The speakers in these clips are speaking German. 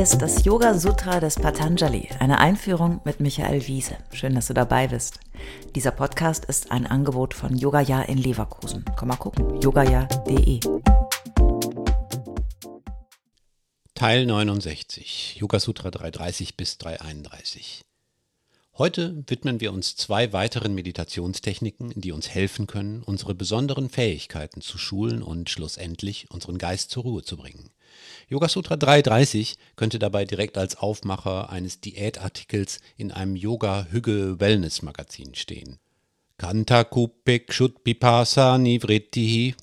Ist das Yoga Sutra des Patanjali, eine Einführung mit Michael Wiese. Schön, dass du dabei bist. Dieser Podcast ist ein Angebot von Yogaya in Leverkusen. Komm mal gucken, yogaya.de. Teil 69, Yoga Sutra 330 bis 331. Heute widmen wir uns zwei weiteren Meditationstechniken, die uns helfen können, unsere besonderen Fähigkeiten zu schulen und schlussendlich unseren Geist zur Ruhe zu bringen. Yoga Sutra 330 könnte dabei direkt als Aufmacher eines Diätartikels in einem Yoga-Hügge-Wellness-Magazin stehen. Kanta Kupek Shut Pipasa Nivrittihi.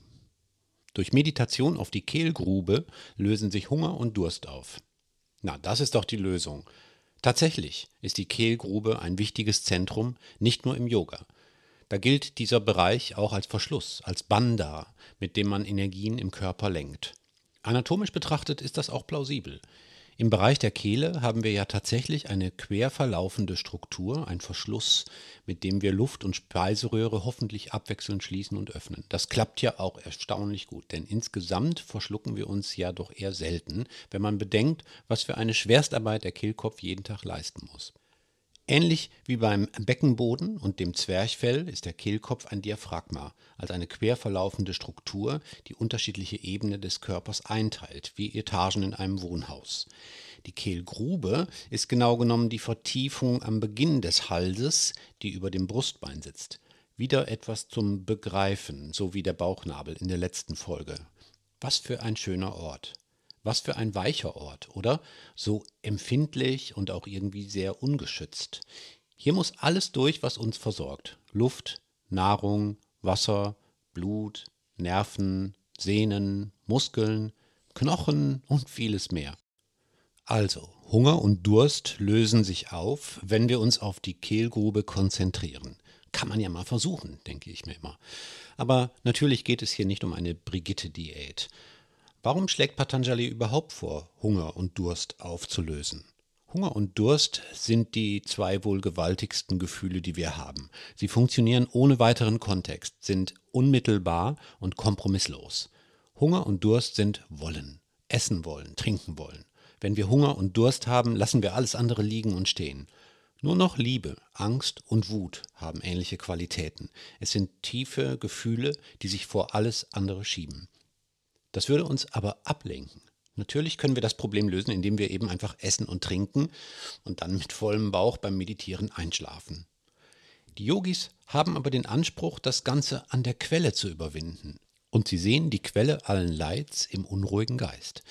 Durch Meditation auf die Kehlgrube lösen sich Hunger und Durst auf. Na, das ist doch die Lösung. Tatsächlich ist die Kehlgrube ein wichtiges Zentrum, nicht nur im Yoga. Da gilt dieser Bereich auch als Verschluss, als Banda, mit dem man Energien im Körper lenkt. Anatomisch betrachtet ist das auch plausibel. Im Bereich der Kehle haben wir ja tatsächlich eine quer verlaufende Struktur, ein Verschluss, mit dem wir Luft- und Speiseröhre hoffentlich abwechselnd schließen und öffnen. Das klappt ja auch erstaunlich gut, denn insgesamt verschlucken wir uns ja doch eher selten, wenn man bedenkt, was für eine Schwerstarbeit der Kehlkopf jeden Tag leisten muss. Ähnlich wie beim Beckenboden und dem Zwerchfell ist der Kehlkopf ein Diaphragma, als eine quer verlaufende Struktur, die unterschiedliche Ebenen des Körpers einteilt, wie Etagen in einem Wohnhaus. Die Kehlgrube ist genau genommen die Vertiefung am Beginn des Halses, die über dem Brustbein sitzt. Wieder etwas zum Begreifen, so wie der Bauchnabel in der letzten Folge. Was für ein schöner Ort. Was für ein weicher Ort, oder? So empfindlich und auch irgendwie sehr ungeschützt. Hier muss alles durch, was uns versorgt. Luft, Nahrung, Wasser, Blut, Nerven, Sehnen, Muskeln, Knochen und vieles mehr. Also, Hunger und Durst lösen sich auf, wenn wir uns auf die Kehlgrube konzentrieren. Kann man ja mal versuchen, denke ich mir immer. Aber natürlich geht es hier nicht um eine Brigitte-Diät. Warum schlägt Patanjali überhaupt vor, Hunger und Durst aufzulösen? Hunger und Durst sind die zwei wohl gewaltigsten Gefühle, die wir haben. Sie funktionieren ohne weiteren Kontext, sind unmittelbar und kompromisslos. Hunger und Durst sind wollen, essen wollen, trinken wollen. Wenn wir Hunger und Durst haben, lassen wir alles andere liegen und stehen. Nur noch Liebe, Angst und Wut haben ähnliche Qualitäten. Es sind tiefe Gefühle, die sich vor alles andere schieben. Das würde uns aber ablenken. Natürlich können wir das Problem lösen, indem wir eben einfach essen und trinken und dann mit vollem Bauch beim Meditieren einschlafen. Die Yogis haben aber den Anspruch, das Ganze an der Quelle zu überwinden. Und sie sehen die Quelle allen Leids im unruhigen Geist.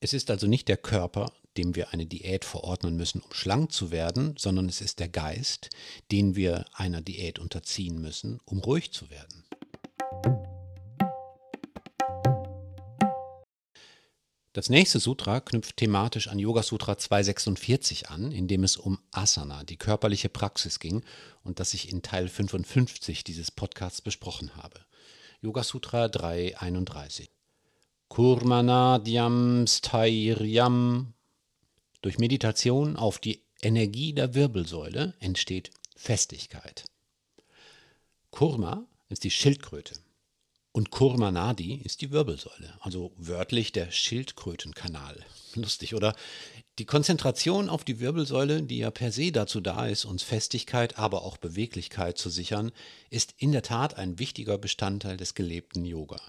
Es ist also nicht der Körper, dem wir eine Diät verordnen müssen, um schlank zu werden, sondern es ist der Geist, den wir einer Diät unterziehen müssen, um ruhig zu werden. Das nächste Sutra knüpft thematisch an Yoga Sutra 246 an, in dem es um Asana, die körperliche Praxis ging und das ich in Teil 55 dieses Podcasts besprochen habe. Yoga Sutra 331. Kurmanadyam Stairyam. Durch Meditation auf die Energie der Wirbelsäule entsteht Festigkeit. Kurma ist die Schildkröte. Und Kurmanadi ist die Wirbelsäule, also wörtlich der Schildkrötenkanal. Lustig, oder? Die Konzentration auf die Wirbelsäule, die ja per se dazu da ist, uns Festigkeit, aber auch Beweglichkeit zu sichern, ist in der Tat ein wichtiger Bestandteil des gelebten Yoga.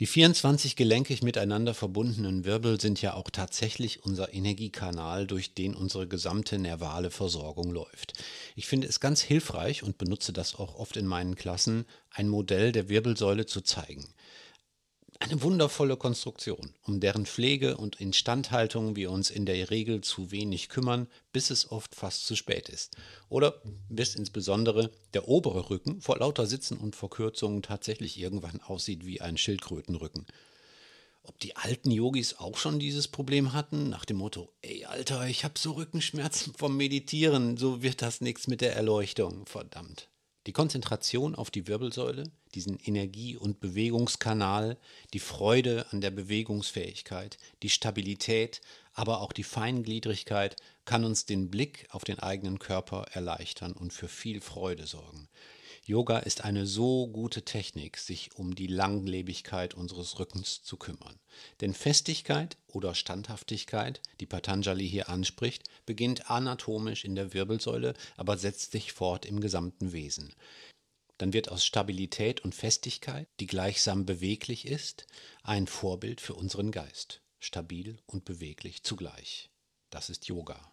Die 24 gelenkig miteinander verbundenen Wirbel sind ja auch tatsächlich unser Energiekanal, durch den unsere gesamte nervale Versorgung läuft. Ich finde es ganz hilfreich und benutze das auch oft in meinen Klassen, ein Modell der Wirbelsäule zu zeigen. Eine wundervolle Konstruktion, um deren Pflege und Instandhaltung wir uns in der Regel zu wenig kümmern, bis es oft fast zu spät ist. Oder bis insbesondere der obere Rücken vor lauter Sitzen und Verkürzungen tatsächlich irgendwann aussieht wie ein Schildkrötenrücken. Ob die alten Yogis auch schon dieses Problem hatten, nach dem Motto, ey Alter, ich hab so Rückenschmerzen vom Meditieren, so wird das nichts mit der Erleuchtung, verdammt. Die Konzentration auf die Wirbelsäule, diesen Energie- und Bewegungskanal, die Freude an der Bewegungsfähigkeit, die Stabilität, aber auch die Feingliedrigkeit kann uns den Blick auf den eigenen Körper erleichtern und für viel Freude sorgen. Yoga ist eine so gute Technik, sich um die Langlebigkeit unseres Rückens zu kümmern. Denn Festigkeit oder Standhaftigkeit, die Patanjali hier anspricht, beginnt anatomisch in der Wirbelsäule, aber setzt sich fort im gesamten Wesen. Dann wird aus Stabilität und Festigkeit, die gleichsam beweglich ist, ein Vorbild für unseren Geist. Stabil und beweglich zugleich. Das ist Yoga.